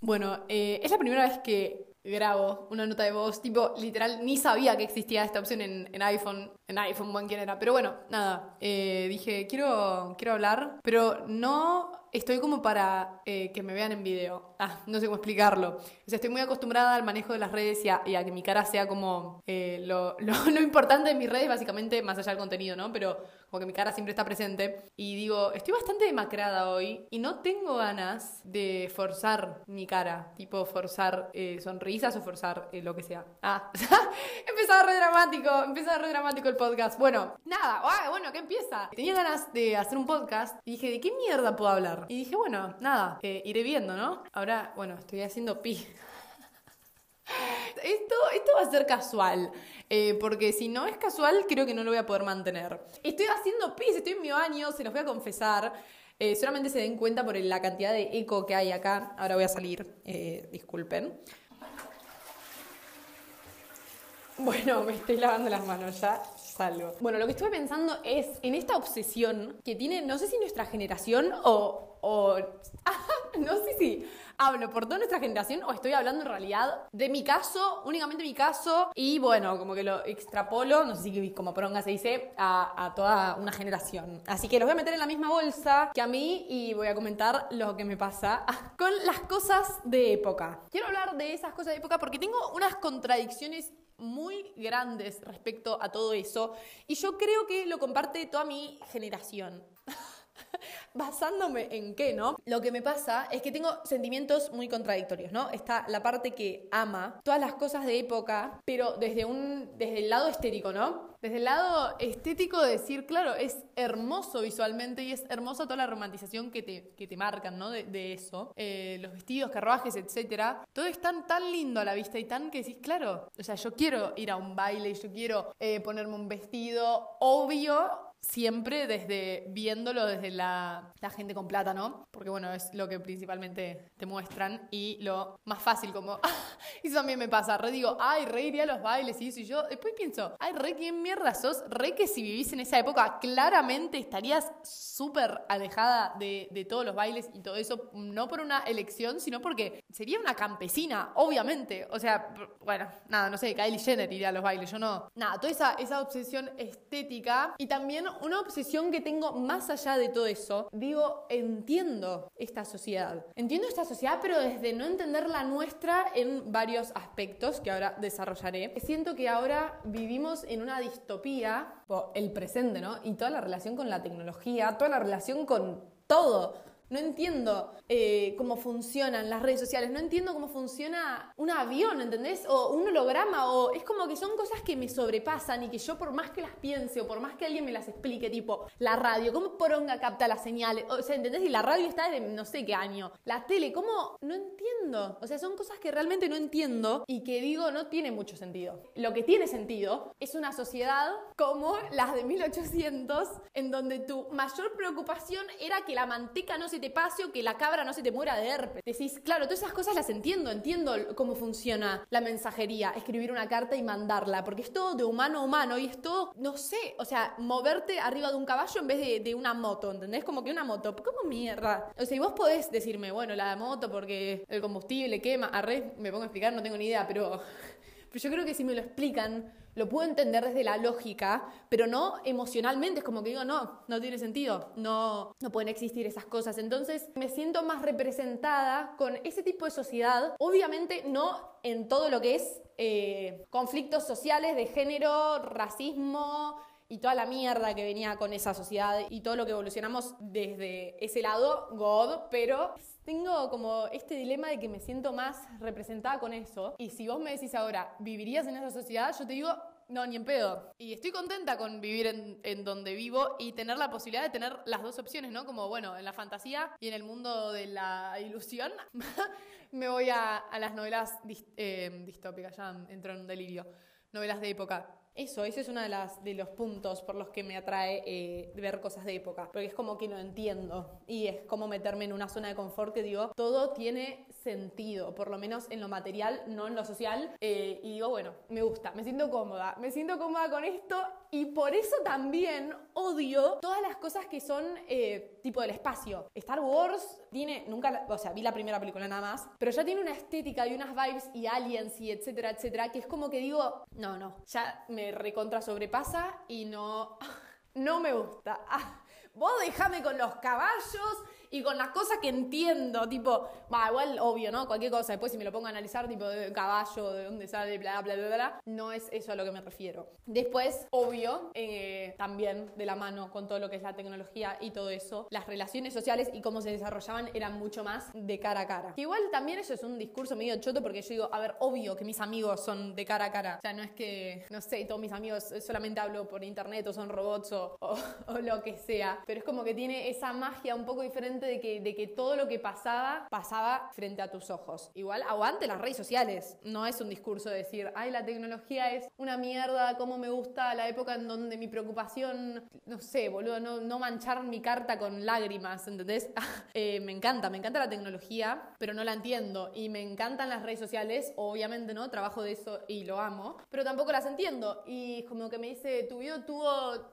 Bueno, eh, es la primera vez que grabo una nota de voz, tipo, literal, ni sabía que existía esta opción en, iPhone, en iPhone, bueno, quién era, pero bueno, nada, eh, dije, quiero, quiero hablar, pero no estoy como para eh, que me vean en video. Ah, no sé cómo explicarlo. O sea, estoy muy acostumbrada al manejo de las redes y a, que mi cara sea como eh, lo, lo, importante de mis redes, básicamente, más allá del contenido, ¿no? Pero como que mi cara siempre está presente. Y digo, estoy bastante demacrada hoy y no tengo ganas de forzar mi cara, tipo forzar eh, sonrisas o forzar lo que sea. Ah, empezaba re dramático, empezaba re dramático el podcast. Bueno, nada, ah, bueno, ¿qué empieza? Tenía ganas de hacer un podcast y dije, ¿de qué mierda puedo hablar? Y dije, bueno, nada, eh, iré viendo, ¿no? Ahora, bueno, estoy haciendo pi. Esto, esto va a ser casual, eh, porque si no es casual, creo que no lo voy a poder mantener. Estoy haciendo pis, estoy en mi baño, se los voy a confesar. Eh, solamente se den cuenta por la cantidad de eco que hay acá. Ahora voy a salir, disculpen. Bueno, me estoy lavando las manos ya. Bueno, lo que estuve pensando es en esta obsesión que tiene, no sé si nuestra generación o, o no sé si hablo por toda nuestra generación o estoy hablando en realidad de mi caso, únicamente mi caso, y bueno, como que lo extrapolo, no sé si como pronga se dice, a, a, toda una generación. Así que los voy a meter en la misma bolsa que a mí y voy a comentar lo que me pasa con las cosas de época. Quiero hablar de esas cosas de época porque tengo unas contradicciones muy grandes respecto a todo eso y yo creo que lo comparte toda mi generación. Basándome en qué, ¿no? Lo que me pasa es que tengo sentimientos muy contradictorios, ¿no? Está la parte que ama todas las cosas de época, pero desde un desde el lado estético, ¿no? Desde el lado estético de decir, claro, es hermoso visualmente y es hermosa toda la romantización que te, que te marcan, ¿no? De, de eso. Eh, los vestidos, carruajes, etcétera. Todo es tan, tan lindo a la vista y tan que decís, claro, o sea, yo quiero ir a un baile, yo quiero eh, ponerme un vestido, obvio, siempre desde viéndolo desde la, la, gente con plata, ¿no? Porque bueno, es lo que principalmente te muestran y lo más fácil como, eso también me pasa, re digo, ay, re iría a los bailes y eso y yo después pienso, ay, re, ¿quién mierda sos? Re que si vivís en esa época claramente estarías súper alejada de, de todos los bailes y todo eso, no por una elección, sino porque sería una campesina, obviamente, o sea, bueno, nada, no sé, Kylie Jenner iría a los bailes, yo no, nada, toda esa, esa obsesión estética y también una obsesión que tengo más allá de todo eso. Digo, entiendo esta sociedad. Entiendo esta sociedad, pero desde no entender la nuestra en varios aspectos que ahora desarrollaré. Siento que ahora vivimos en una distopía, el presente, ¿no? Y toda la relación con la tecnología, toda la relación con todo no entiendo eh, cómo funcionan las redes sociales, no entiendo cómo funciona un avión, ¿entendés? O un holograma, o es como que son cosas que me sobrepasan y que yo por más que las piense o por más que alguien me las explique, tipo la radio, ¿cómo poronga capta las señales? O sea, ¿entendés? Y la radio está de no sé qué año. La tele, ¿cómo? No entiendo. O sea, son cosas que realmente no entiendo y que digo no tiene mucho sentido. Lo que tiene sentido es una sociedad como las de 1800, en donde tu mayor preocupación era que la manteca no se te pase o que la cabra no se te muera de herpes. Decís, claro, todas esas cosas las entiendo, entiendo cómo funciona la mensajería, escribir una carta y mandarla, porque es todo de humano a humano y es todo, no sé, o sea, moverte arriba de un caballo en vez de, de una moto, ¿entendés? Como que una moto, ¿cómo mierda? O sea, y vos podés decirme, bueno, la moto porque el combustible quema, arre, me pongo a explicar, no tengo ni idea, pero... Pero yo creo que si me lo explican, lo puedo entender desde la lógica, pero no emocionalmente. Es como que digo, no, no tiene sentido. No, no pueden existir esas cosas. Entonces me siento más representada con ese tipo de sociedad. Obviamente no en todo lo que es eh, conflictos sociales de género, racismo, y toda la mierda que venía con esa sociedad y todo lo que evolucionamos desde ese lado, God, pero tengo como este dilema de que me siento más representada con eso. Y si vos me decís ahora, ¿vivirías en esa sociedad? Yo te digo, no, ni en pedo. Y estoy contenta con vivir en, en, donde vivo y tener la posibilidad de tener las dos opciones, ¿no? Como, bueno, en la fantasía y en el mundo de la ilusión, me voy a, a las novelas dist, eh, distópicas, ya entro en un delirio, novelas de época. Eso, ese es uno de, las, de los puntos por los que me atrae eh, ver cosas de época, porque es como que lo entiendo y es como meterme en una zona de confort que digo, todo tiene sentido, por lo menos en lo material, no en lo social, eh, y digo, bueno, me gusta, me siento cómoda, me siento cómoda con esto y por eso también odio todas las cosas que son eh, tipo del espacio. Star Wars tiene, nunca, o sea, vi la primera película nada más, pero ya tiene una estética y unas vibes y aliens y etcétera, etcétera, que es como que digo, no, no, ya me recontra sobrepasa y no, no me gusta. Ah, vos déjame con los caballos y con las cosas que entiendo, tipo, igual obvio, ¿no? Cualquier cosa, después si me lo pongo a analizar, tipo, de caballo, de dónde sale, bla, bla, bla, bla, no es eso a lo que me refiero. Después, obvio, eh, también de la mano con todo lo que es la tecnología y todo eso, las relaciones sociales y cómo se desarrollaban eran mucho más de cara a cara. Igual también eso es un discurso medio choto porque yo digo, a ver, obvio que mis amigos son de cara a cara. O sea, no es que, no sé, todos mis amigos solamente hablo por internet o son robots o, o lo que sea, pero es como que tiene esa magia un poco diferente de que, de que todo lo que pasaba, pasaba frente a tus ojos. Igual, aguante las redes sociales. No es un discurso de decir, ay, la tecnología es una mierda, cómo me gusta la época en donde mi preocupación, no sé, boludo, no, manchar mi carta con lágrimas, ¿entendés? Eh, me encanta, me encanta la tecnología, pero no la entiendo. Y me encantan las redes sociales, obviamente, ¿no? Trabajo de eso y lo amo, pero tampoco las entiendo. Y como que me dice, tu video tuvo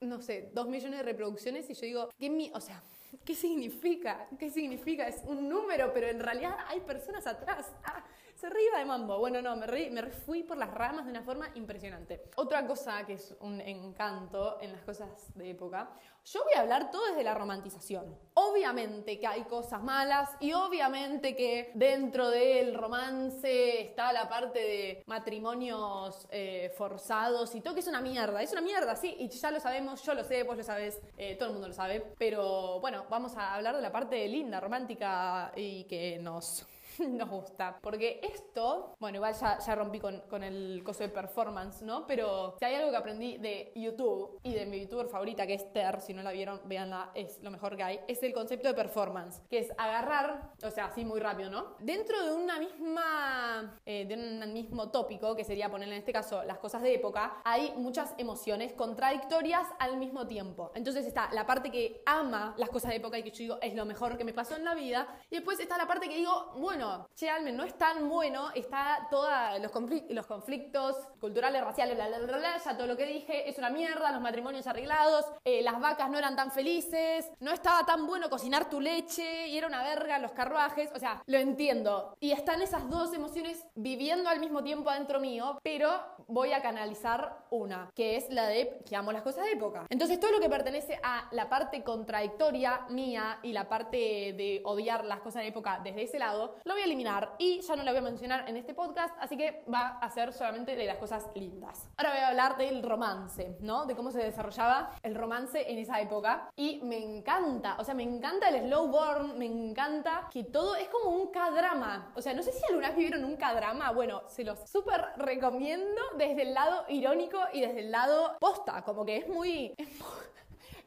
no sé, dos millones de reproducciones y yo digo, ¿qué mi, o sea, ¿qué significa? ¿Qué significa? Es un número, pero en realidad hay personas atrás. Ah, se ríe de mambo. Bueno, no, me, reí, me fui por las ramas de una forma impresionante. Otra cosa que es un encanto en las cosas de época, yo voy a hablar todo desde la romantización. Obviamente que hay cosas malas y obviamente que dentro del romance está la parte de matrimonios eh, forzados y todo que es una mierda. Es una mierda, sí, y ya lo sabemos, yo lo sé, vos lo sabes, eh, todo el mundo lo sabe. Pero bueno, vamos a hablar de la parte linda, romántica y que nos nos gusta. Porque esto, bueno, igual ya, ya rompí con, con, el coso de performance, ¿no? Pero si hay algo que aprendí de YouTube y de mi youtuber favorita, que es Ter, si no la vieron, véanla, es lo mejor que hay, es el concepto de performance, que es agarrar, o sea, así muy rápido, ¿no? Dentro de una misma, eh, de un mismo tópico, que sería poner en este caso las cosas de época, hay muchas emociones contradictorias al mismo tiempo. Entonces está la parte que ama las cosas de época y que yo digo es lo mejor que me pasó en la vida, y después está la parte que digo, bueno, che, Almen, no es tan bueno, está todos los, los conflictos culturales, raciales, bla, bla, bla, bla, ya todo lo que dije es una mierda, los matrimonios arreglados, eh, las vacas no eran tan felices, no estaba tan bueno cocinar tu leche y era una verga los carruajes, o sea, lo entiendo. Y están esas dos emociones viviendo al mismo tiempo adentro mío, pero voy a canalizar una, que es la de que amo las cosas de época. Entonces todo lo que pertenece a la parte contradictoria mía y la parte de odiar las cosas de época desde ese lado, lo voy eliminar y ya no la voy a mencionar en este podcast, así que va a ser solamente de las cosas lindas. Ahora voy a hablar del romance, ¿no? De cómo se desarrollaba el romance en esa época y me encanta, o sea, me encanta el slow burn, me encanta que todo es como un K-drama. O sea, no sé si alguna vez vivieron un K-drama, bueno, se los súper recomiendo desde el lado irónico y desde el lado posta, como que es muy...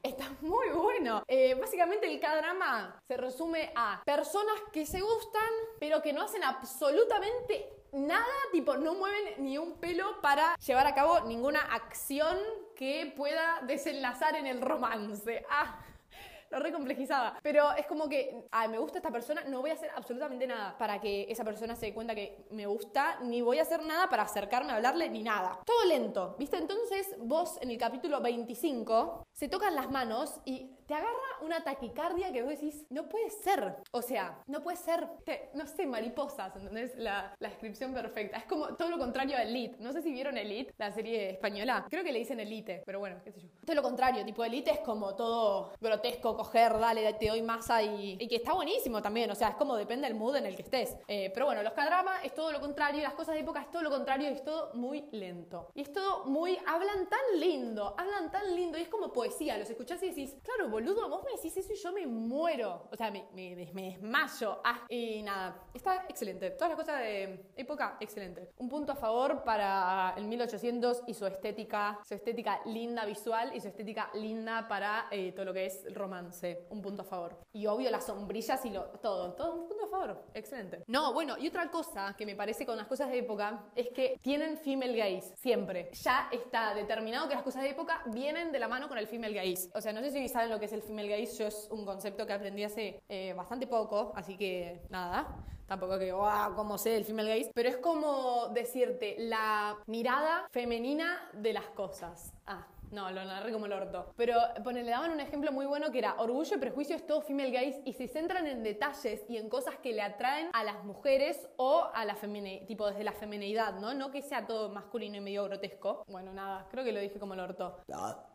Está muy bueno. Eh, básicamente el K-drama se resume a personas que se gustan, pero que no hacen absolutamente nada, tipo, no mueven ni un pelo para llevar a cabo ninguna acción que pueda desenlazar en el romance. Ah lo recomplejizaba. Pero es como que, ay, me gusta esta persona, no voy a hacer absolutamente nada para que esa persona se dé cuenta que me gusta, ni voy a hacer nada para acercarme a hablarle, ni nada. Todo lento, ¿viste? Entonces vos en el capítulo 25 se tocan las manos y te agarra una taquicardia que vos decís, no puede ser. O sea, no puede ser, no sé, mariposas, ¿entendés? La, la descripción perfecta. Es como todo lo contrario a Elite. No sé si vieron Elite, la serie española. Creo que le dicen Elite, pero bueno, qué sé yo. Todo lo contrario, tipo Elite es como todo grotesco, coger, dale, te doy masa y, y que está buenísimo también. O sea, es como depende del mood en el que estés. Eh, pero bueno, los K-drama es todo lo contrario, las cosas de época es todo lo contrario y es todo muy lento. Y es todo muy, hablan tan lindo, hablan tan lindo y es como poesía. Los escuchás y decís, claro, boludo, vos me decís eso y yo me muero. O sea, me, me, me desmayo. Ah, y nada, está excelente. Todas las cosas de época, excelente. Un punto a favor para el 1800 y su estética, su estética linda visual y su estética linda para eh, todo lo que es romance. Un punto a favor. Y obvio las sombrillas y lo, todo, todo un punto a favor. Excelente. No, bueno, y otra cosa que me parece con las cosas de época es que tienen female gaze, siempre. Ya está determinado que las cosas de época vienen de la mano con el female gaze. O sea, no sé si saben lo que es el female gaze, yo es un concepto que aprendí hace eh, bastante poco, así que nada. Tampoco que, wow, como sé el female gaze, pero es como decirte la mirada femenina de las cosas. Ah, no, lo narré como el orto. Pero le daban un ejemplo muy bueno que era Orgullo y Prejuicio es todo female gaze y se centran en detalles y en cosas que le atraen a las mujeres o a la feminidad, tipo desde la feminidad, ¿no? No que sea todo masculino y medio grotesco. Bueno, nada, creo que lo dije como el orto.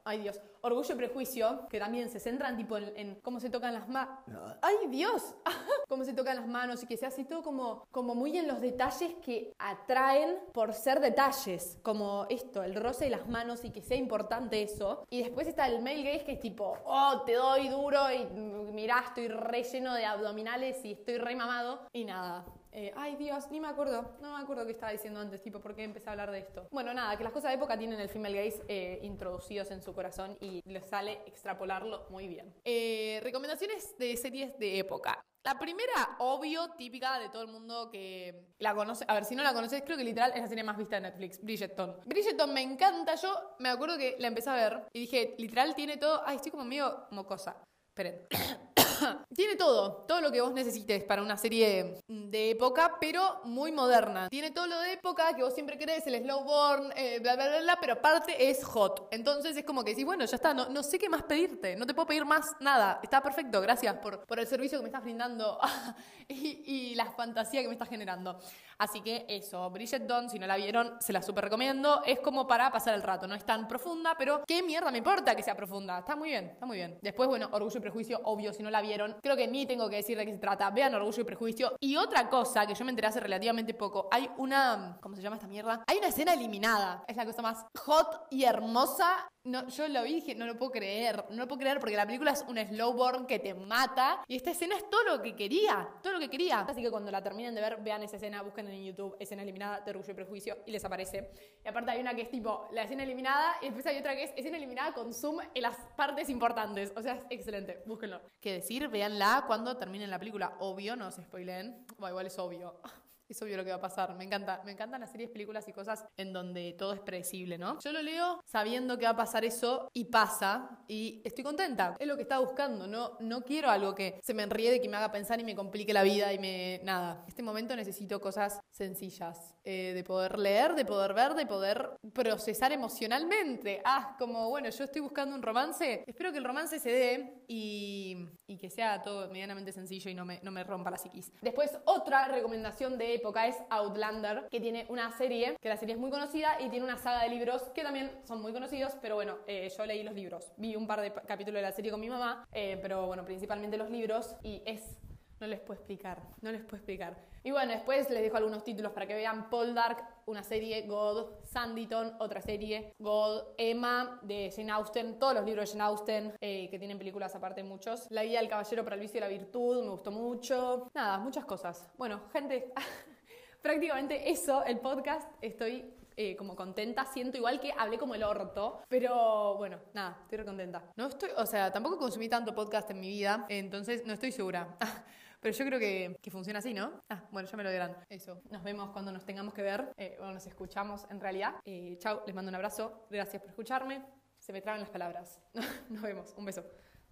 Ay, Dios. Orgullo y Prejuicio, que también se centran tipo en, cómo se tocan las manos. ¡Ay, Dios! cómo se tocan las manos y que sea así todo como, como muy en los detalles que atraen por ser detalles. Como esto, el roce de las manos y que sea importante eso. Y después está el male gaze que es tipo, oh, te doy duro y mirá, estoy relleno de abdominales y estoy re mamado. Y nada, eh, ay Dios, ni me acuerdo, no me acuerdo qué estaba diciendo antes, tipo, por qué empecé a hablar de esto. Bueno, nada, que las cosas de época tienen el female gaze eh, introducidos en su corazón y les sale extrapolarlo muy bien. Eh, recomendaciones de series de época. La primera, obvio, típica de todo el mundo que la conoce. A ver, si no la conoces, creo que literal es la serie más vista de Netflix, Bridgerton. Bridgerton me encanta. Yo me acuerdo que la empecé a ver y dije, literal tiene todo. Ay, estoy como medio mocosa. Esperen. Tiene todo, todo lo que vos necesites para una serie de época, pero muy moderna. Tiene todo lo de época que vos siempre querés, el slowborn, eh, bla, bla, bla, bla, pero aparte es hot. Entonces es como que decís, bueno, ya está, no, no sé qué más pedirte, no te puedo pedir más nada. Está perfecto, gracias por, por el servicio que me estás brindando y, y, la fantasía que me estás generando. Así que eso, Bridget Dawn, si no la vieron, se la super recomiendo. Es como para pasar el rato, no es tan profunda, pero qué mierda me importa que sea profunda. Está muy bien, está muy bien. Después, bueno, Orgullo y Prejuicio, obvio, si no la vieron, creo que ni tengo que decir de qué se trata. Vean Orgullo y Prejuicio. Y otra cosa que yo me enteré hace relativamente poco, hay una, ¿cómo se llama esta mierda? Hay una escena eliminada. Es la cosa más hot y hermosa no, yo lo vi y dije, no lo puedo creer, no lo puedo creer porque la película es un slowborn que te mata y esta escena es todo lo que quería, todo lo que quería. Así que cuando la terminen de ver, vean esa escena, busquen en YouTube escena eliminada de Orgullo y Prejuicio y les aparece. Y aparte hay una que es tipo la escena eliminada y después hay otra que es escena eliminada con zoom en las partes importantes. O sea, es excelente, búsquenlo. ¿Qué decir? Véanla cuando terminen la película. Obvio, no se spoilen. Bueno, igual es obvio es obvio lo que va a pasar. Me encanta, me encantan las series, películas y cosas en donde todo es predecible, ¿no? Yo lo leo sabiendo que va a pasar eso y pasa y estoy contenta. Es lo que estaba buscando, no, no quiero algo que se me enriede, que me haga pensar y me complique la vida y me... nada. Este momento necesito cosas sencillas, eh, de poder leer, de poder ver, de poder procesar emocionalmente. Ah, como bueno, yo estoy buscando un romance, espero que el romance se dé y, y que sea todo medianamente sencillo y no me, no me rompa la psiquis. Después, otra recomendación de época es Outlander, que tiene una serie, que la serie es muy conocida y tiene una saga de libros que también son muy conocidos, pero bueno, eh, yo leí los libros. Vi un par de capítulos de la serie con mi mamá, eh, pero bueno, principalmente los libros y es no les puedo explicar, no les puedo explicar. Y bueno, después les dejo algunos títulos para que vean Paul Dark, una serie, God, Sanditon, otra serie, God, Emma, de Jane Austen, todos los libros de Jane Austen, eh, que tienen películas aparte muchos. La guía del caballero para el vicio y la virtud, me gustó mucho. Nada, muchas cosas. Bueno, gente, prácticamente eso, el podcast, estoy eh, como contenta, siento igual que hablé como el orto, pero bueno, nada, estoy contenta. No estoy, o sea, tampoco consumí tanto podcast en mi vida, entonces no estoy segura. Pero yo creo que, que, funciona así, ¿no? Ah, bueno, ya me lo dirán. Eso. Nos vemos cuando nos tengamos que ver, eh, o nos escuchamos en realidad. Eh, chao, les mando un abrazo. Gracias por escucharme. Se me traban las palabras. nos vemos. Un beso.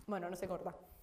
Bueno, no se corta.